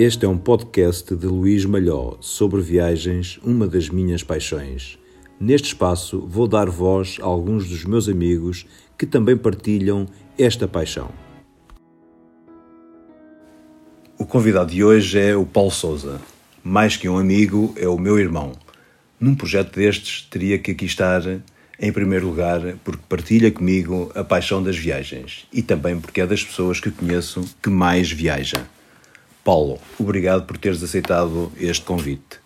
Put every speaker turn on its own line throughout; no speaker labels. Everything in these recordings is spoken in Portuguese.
Este é um podcast de Luís Malhó sobre viagens, uma das minhas paixões. Neste espaço vou dar voz a alguns dos meus amigos que também partilham esta paixão. O convidado de hoje é o Paulo Souza. Mais que um amigo, é o meu irmão. Num projeto destes, teria que aqui estar em primeiro lugar, porque partilha comigo a paixão das viagens e também porque é das pessoas que conheço que mais viaja. Paulo, obrigado por teres aceitado este convite.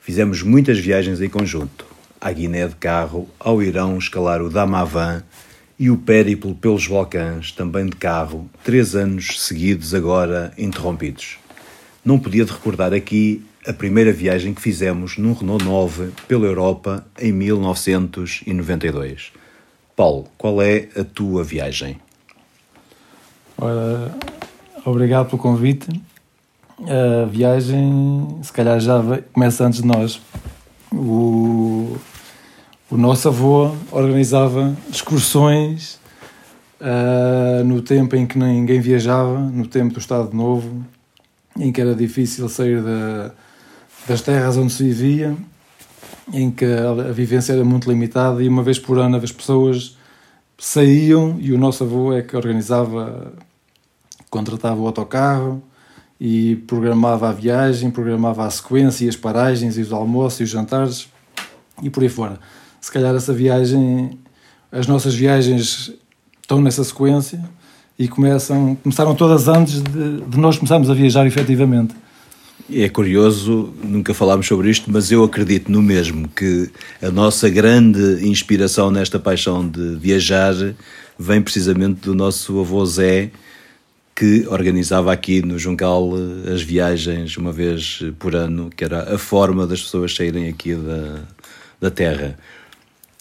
Fizemos muitas viagens em conjunto, à Guiné de carro, ao Irão escalar o Damavan e o périplo pelos Balcãs, também de carro, três anos seguidos agora interrompidos. Não podia de recordar aqui a primeira viagem que fizemos num Renault 9 pela Europa em 1992. Paulo, qual é a tua viagem?
Ora, obrigado pelo convite. A viagem, se calhar, já começa antes de nós. O, o nosso avô organizava excursões uh, no tempo em que ninguém viajava, no tempo do Estado Novo, em que era difícil sair da das terras onde se vivia, em que a vivência era muito limitada e uma vez por ano as pessoas saíam e o nosso avô é que organizava, contratava o autocarro e programava a viagem, programava a sequência e as paragens e os almoços e os jantares e por aí fora. Se calhar essa viagem, as nossas viagens estão nessa sequência e começam, começaram todas antes de, de nós começarmos a viajar efetivamente.
É curioso, nunca falámos sobre isto, mas eu acredito no mesmo que a nossa grande inspiração nesta paixão de viajar vem precisamente do nosso avô Zé, que organizava aqui no Juncal eh, as viagens uma vez por ano, que era a forma das pessoas saírem aqui da, da terra.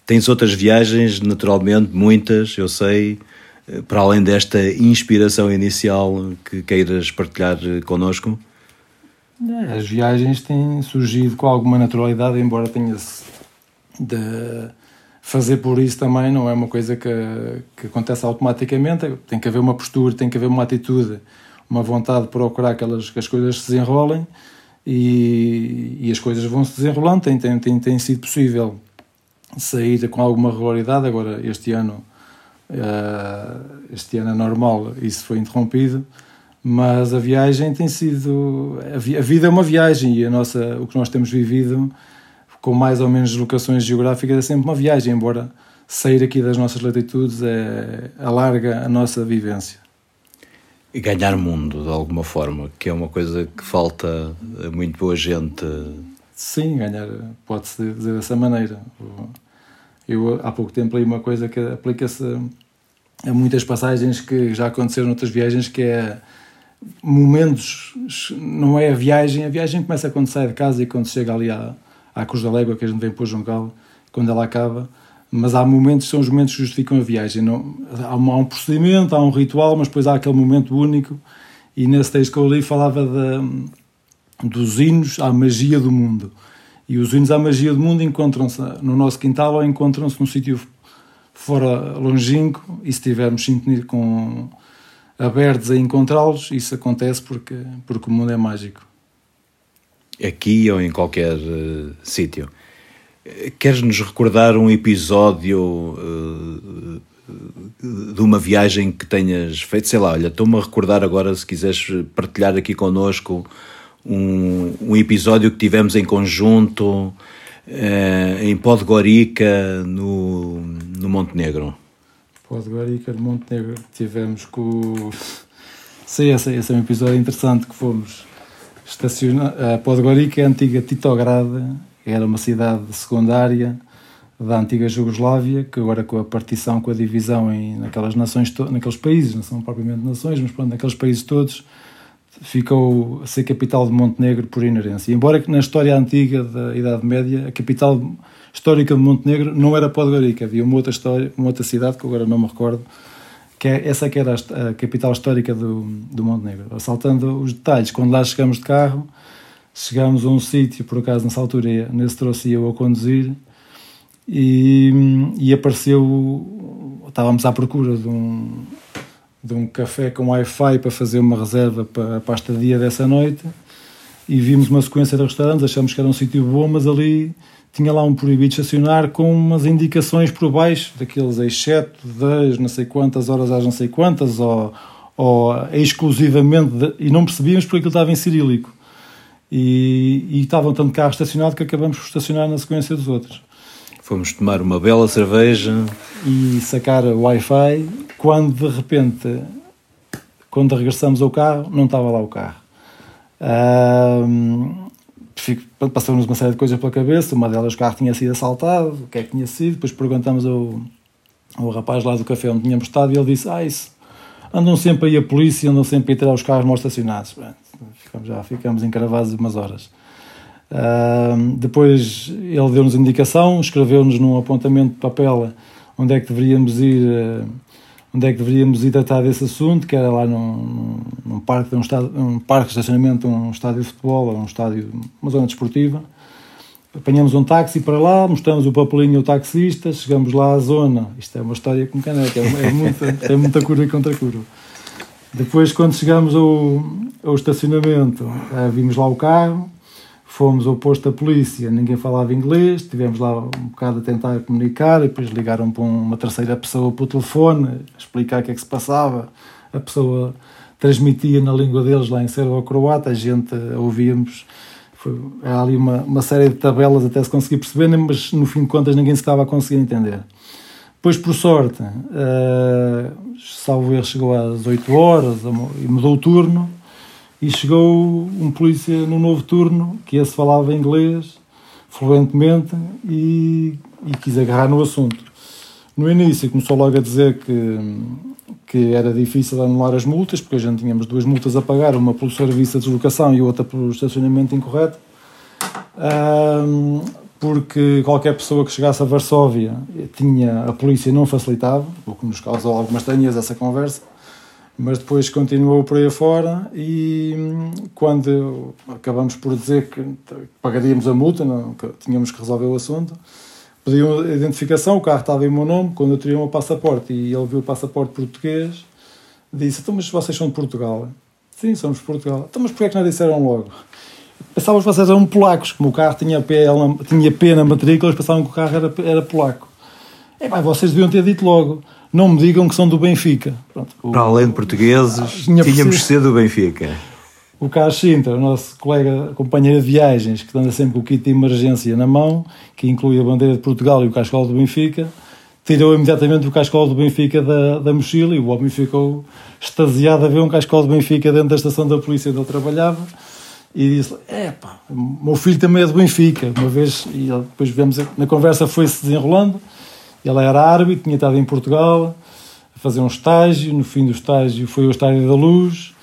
Tens outras viagens, naturalmente, muitas, eu sei, eh, para além desta inspiração inicial que queiras partilhar eh, connosco?
As viagens têm surgido com alguma naturalidade, embora tenha-se de fazer por isso também, não é uma coisa que, que acontece automaticamente. Tem que haver uma postura, tem que haver uma atitude, uma vontade de procurar que, elas, que as coisas se desenrolem e, e as coisas vão se desenrolando. Tem, tem, tem, tem sido possível sair com alguma regularidade. Agora, este ano, uh, este ano é normal, isso foi interrompido mas a viagem tem sido a vida é uma viagem e a nossa o que nós temos vivido com mais ou menos locações geográficas é sempre uma viagem embora sair aqui das nossas latitudes é, alarga a nossa vivência.
E ganhar mundo de alguma forma que é uma coisa que falta a muito boa gente.
Sim ganhar pode-se dizer dessa maneira. Eu há pouco tempo li uma coisa que aplica-se a muitas passagens que já aconteceram noutras viagens que é momentos, não é a viagem, a viagem começa quando sai de casa e quando chega ali à, à Cruz da Légua, que a gente vem para o Juncal, quando ela acaba, mas há momentos, são os momentos que justificam a viagem. Não, há, um, há um procedimento, há um ritual, mas depois há aquele momento único, e nesse texto que eu li falava dos hinos à magia do mundo. E os hinos à magia do mundo encontram-se no nosso quintal ou encontram-se num sítio fora longínquo, e se tivermos sintonia com abertos a encontrá-los, isso acontece porque, porque o mundo é mágico.
Aqui ou em qualquer uh, sítio. Queres-nos recordar um episódio uh, de uma viagem que tenhas feito? Sei lá, olha, estou-me a recordar agora, se quiseres partilhar aqui connosco um, um episódio que tivemos em conjunto uh, em Podgorica, no, no Montenegro.
Podgorica de Montenegro tivemos com Sei, esse, esse é um episódio interessante que fomos estacionar. A Podgorica é a antiga Titograda, era uma cidade secundária da antiga Jugoslávia, que agora com a partição, com a divisão em, naquelas nações, naqueles países, não são propriamente nações, mas pronto, naqueles países todos, ficou a ser capital de Montenegro por inerência. Embora que na história antiga da Idade Média, a capital histórica de Montenegro não era Podgorica, havia uma outra história, uma outra cidade que agora não me recordo, que é, essa que era a, a capital histórica do, do Montenegro. Assaltando os detalhes, quando lá chegamos de carro, chegámos a um sítio, por acaso nessa altura, nesse trouxe eu a conduzir, e, e apareceu, estávamos à procura de um, de um café com Wi-Fi para fazer uma reserva para, para a estadia dessa noite e vimos uma sequência de restaurantes, achamos que era um sítio bom, mas ali tinha lá um proibido estacionar com umas indicações por baixo, daqueles exceto das não sei quantas horas às não sei quantas, ou, ou exclusivamente, de, e não percebíamos porque aquilo estava em cirílico. E, e estavam tanto carro estacionado que acabamos por estacionar na sequência dos outros.
Fomos tomar uma bela cerveja.
E sacar o Wi-Fi, quando de repente, quando regressamos ao carro, não estava lá o carro. Um, Passou-nos uma série de coisas pela cabeça. Uma delas, o carro tinha sido assaltado, o que é que tinha sido. Depois perguntamos ao, ao rapaz lá do café onde tínhamos estado e ele disse: Ah, isso, andam sempre aí a polícia, andam sempre a tirar os carros mal estacionados. Ficamos, já ficamos encravados umas horas. Uh, depois ele deu-nos indicação, escreveu-nos num apontamento de papel onde é que deveríamos ir. Uh, onde é que deveríamos ir tratar desse assunto, que era lá num, num parque, um, estádio, um parque de estacionamento, um estádio de futebol, um estádio, uma zona desportiva. Apanhamos um táxi para lá, mostramos o papelinho ao taxista, chegamos lá à zona. Isto é uma história com caneca, é, é muita, é muita cura contra cura. Depois, quando chegamos ao, ao estacionamento, eh, vimos lá o carro, Fomos ao posto da polícia, ninguém falava inglês, tivemos lá um bocado a tentar comunicar, e depois ligaram para uma terceira pessoa por telefone, explicar o que é que se passava. A pessoa transmitia na língua deles lá em serbo-croata, a gente ouvíamos. Foi, ali uma, uma série de tabelas até se conseguir perceber, mas no fim de contas ninguém se estava a conseguir entender. Depois, por sorte, uh, salvo erro, chegou às 8 horas e mudou o turno e chegou um polícia no novo turno, que esse falava inglês fluentemente e, e quis agarrar no assunto. No início começou logo a dizer que, que era difícil anular as multas, porque gente tínhamos duas multas a pagar, uma pelo serviço de deslocação e outra pelo estacionamento incorreto, porque qualquer pessoa que chegasse a Varsóvia tinha, a polícia não facilitava, o que nos causou algumas estranhas essa conversa, mas depois continuou por aí fora e hum, quando acabamos por dizer que pagaríamos a multa, não, que tínhamos que resolver o assunto, pediu a identificação, o carro estava em meu nome, quando eu tirei o meu passaporte e ele viu o passaporte português, disse, então mas vocês são de Portugal? Sim, somos de Portugal. Então mas porquê é que não disseram logo? Pensávamos que vocês eram polacos, como o carro tinha P, tinha P na matrícula, eles pensavam que o carro era, era polaco. É, pá, vocês deviam ter dito logo não me digam que são do Benfica. Pronto,
o, Para além de portugueses, ah, tínhamos de ser do Benfica.
O Carlos Sintra, o nosso colega, companheiro de viagens, que anda sempre com o kit de emergência na mão, que inclui a bandeira de Portugal e o cascola do Benfica, tirou imediatamente o cascola do Benfica da, da mochila e o homem ficou extasiado a ver um cascola do Benfica dentro da estação da polícia onde ele trabalhava e disse: É pá, meu filho também é do Benfica. Uma vez, e depois vemos, na conversa foi-se desenrolando ele era árbitro, tinha estado em Portugal a fazer um estágio. No fim do estágio foi o Estádio da Luz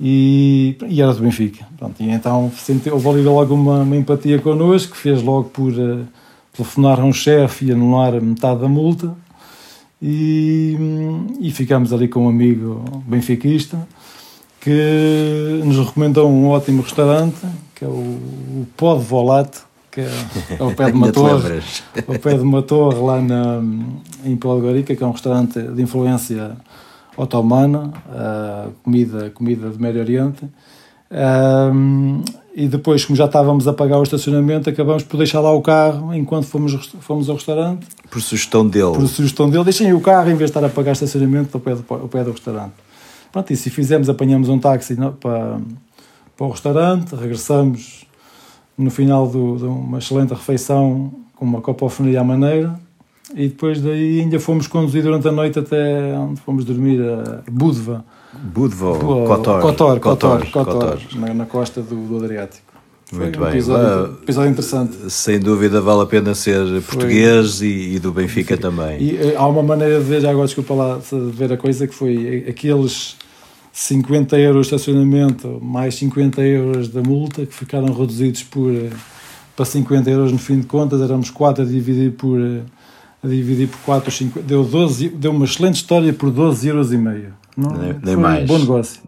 e, e era do Benfica. Pronto, e então houve ali logo uma, uma empatia connosco, fez logo por uh, telefonar a um chefe e anular metade da multa. E, e ficámos ali com um amigo benfiquista que nos recomendou um ótimo restaurante que é o, o Pó de Volate que é ao pé de uma torre, ao pé de uma torre lá na, em Podgorica, que é um restaurante de influência otomana, uh, comida, comida do Médio Oriente. Um, e depois, como já estávamos a pagar o estacionamento, acabamos por deixar lá o carro enquanto fomos, fomos ao restaurante.
Por sugestão dele.
Por sugestão dele, deixem o carro em vez de estar a pagar estacionamento ao pé do, ao pé do restaurante. Pronto, e se fizemos, apanhamos um táxi para, para o restaurante, regressamos no final do, de uma excelente refeição com uma copofonia à maneira e depois daí ainda fomos conduzir durante a noite até onde fomos dormir a Budva.
Budva ou Kotor?
Kotor, Kotor, Kotor, na, na, costa do, do Adriático.
Foi Muito um bem.
Episódio, episódio, interessante.
Sem dúvida vale a pena ser Foi. português e, e, do Benfica também.
E eh, há uma maneira de ver, já agora desculpa lá, de ver a coisa, que foi aqueles 50 euros de estacionamento mais 50 euros da multa, que ficaram reduzidos por, eh, para 50 euros no fim de contas, éramos 4 a dividir por, eh, a dividir por 4, 5, deu, 12, deu uma excelente história por 12 euros e meio.
Não, nem, nem mais.
Um bom negócio.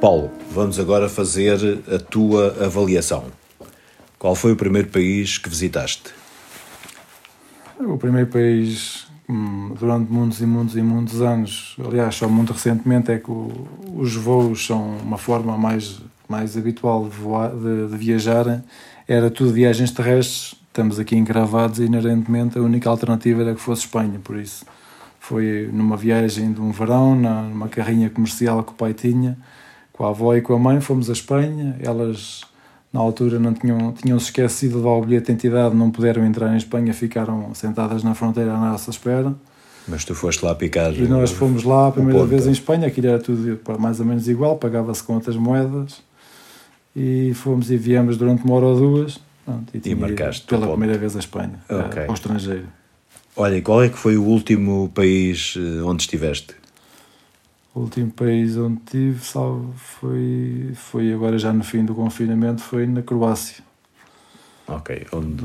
Paulo, vamos agora fazer a tua avaliação. Qual foi o primeiro país que visitaste?
O primeiro país durante muitos e muitos e muitos anos, aliás, só muito recentemente, é que o, os voos são uma forma mais, mais habitual de, voar, de, de, viajar. Era tudo viagens terrestres. Estamos aqui encravados e, inerentemente, a única alternativa era que fosse Espanha. Por isso, foi numa viagem de um verão, numa carrinha comercial que o pai tinha, com a avó e com a mãe, fomos a Espanha. Elas na altura não tinham, tinham se esquecido de levar o bilhete de identidade, não puderam entrar em Espanha, ficaram sentadas na fronteira à nossa espera.
Mas tu foste lá picar.
E nós fomos lá a primeira vez em Espanha, aquilo era tudo mais ou menos igual, pagava-se com outras moedas. E fomos e viemos durante uma hora ou duas. Pronto, e,
e marcaste
pela primeira vez a Espanha, okay. ao estrangeiro.
Olha, qual é que foi o último país eh, onde estiveste?
O último país onde tive, salvo, foi, foi agora já no fim do confinamento, foi na Croácia.
Ok, onde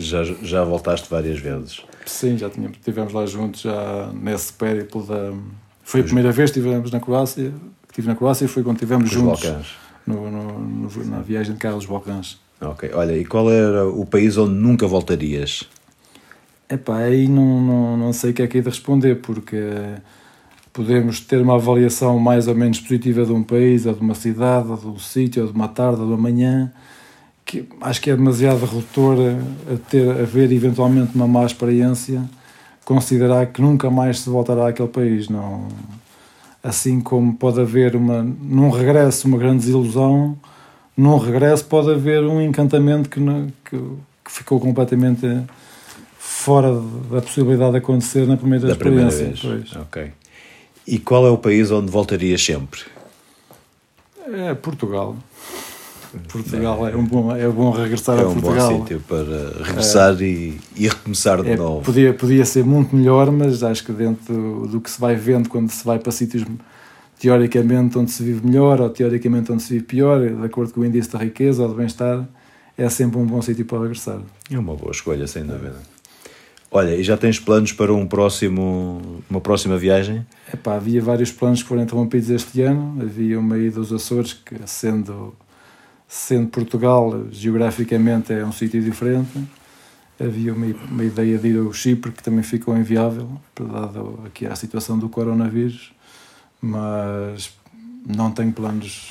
já, já, já voltaste várias vezes.
Sim, já tínhamos, estivemos lá juntos já nesse périplo da... Foi a primeira vez que estivemos na Croácia, que estive na Croácia e foi quando estivemos juntos no, no, no, na viagem de Carlos Balcãs.
Ok, olha, e qual era o país onde nunca voltarias?
Epá, aí não, não, não sei o que é que é de responder, porque podemos ter uma avaliação mais ou menos positiva de um país, ou de uma cidade, ou de um sítio, ou de uma tarde, ou de uma manhã, que acho que é demasiado redutor a, ter, a ver eventualmente uma má experiência, considerar que nunca mais se voltará àquele país. Não, assim como pode haver uma, num regresso uma grande desilusão, num regresso pode haver um encantamento que, que, que ficou completamente fora da possibilidade de acontecer na primeira
da
experiência.
Primeira vez. Ok. E qual é o país onde voltarias sempre?
É Portugal. Portugal é, um bom, é bom regressar é a Portugal.
É um bom sítio para regressar é, e, e recomeçar de
é,
novo.
Podia, podia ser muito melhor, mas acho que dentro do, do que se vai vendo quando se vai para sítios teoricamente onde se vive melhor ou teoricamente onde se vive pior, de acordo com o índice da riqueza ou do bem-estar, é sempre um bom sítio para regressar.
É uma boa escolha, sem dúvida. Olha, e já tens planos para um próximo, uma próxima viagem?
Epá, havia vários planos que foram interrompidos este ano. Havia uma ida aos Açores, que sendo, sendo Portugal, geograficamente é um sítio diferente. Havia uma, uma ideia de ir ao Chipre, que também ficou inviável, dado aqui a situação do coronavírus. Mas não tenho planos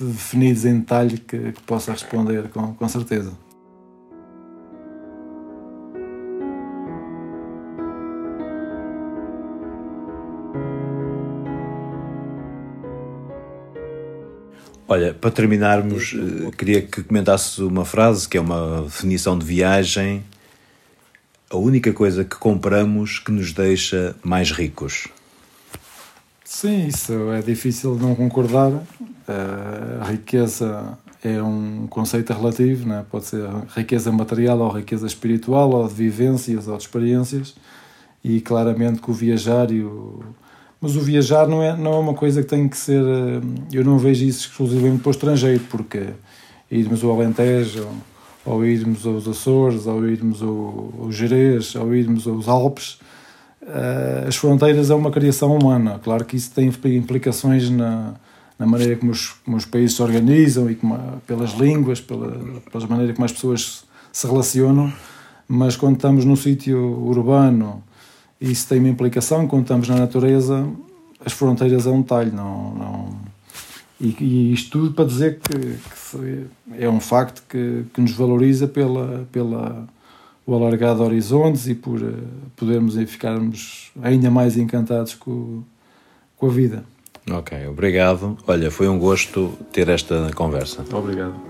definidos em detalhe que, que possa responder com, com certeza.
Olha, para terminarmos, eh, queria que comentasses uma frase que é uma definição de viagem. A única coisa que compramos que nos deixa mais ricos.
Sim, isso é difícil não concordar. Eh, a riqueza é um conceito relativo, né? pode ser riqueza material ou riqueza espiritual, ou de vivências ou de experiências, e claramente que o viajar e o mas o viajar não é, não é uma coisa que tem que ser. Eh, eu não vejo isso exclusivamente para o estrangeiro, porque irmos ao Alentejo, ou irmos aos Açores, ou irmos ao, ao Jerez, ou irmos aos Alpes, eh, as fronteiras é uma criação humana. Claro que isso tem implicações na, na maneira como os, como os países se organizam e como, pelas línguas, pela, pelas maneiras como as pessoas se relacionam, mas quando estamos num sítio urbano isso tem uma implicação, quando estamos na natureza, as fronteiras é um talho, não, não... E, e isto tudo para dizer que, que é um facto que, que nos valoriza pela, pela o alargar de horizontes e por uh, podermos ficarmos ainda mais encantados com, com a vida.
Ok, obrigado. Olha, foi um gosto ter esta conversa.
Obrigado.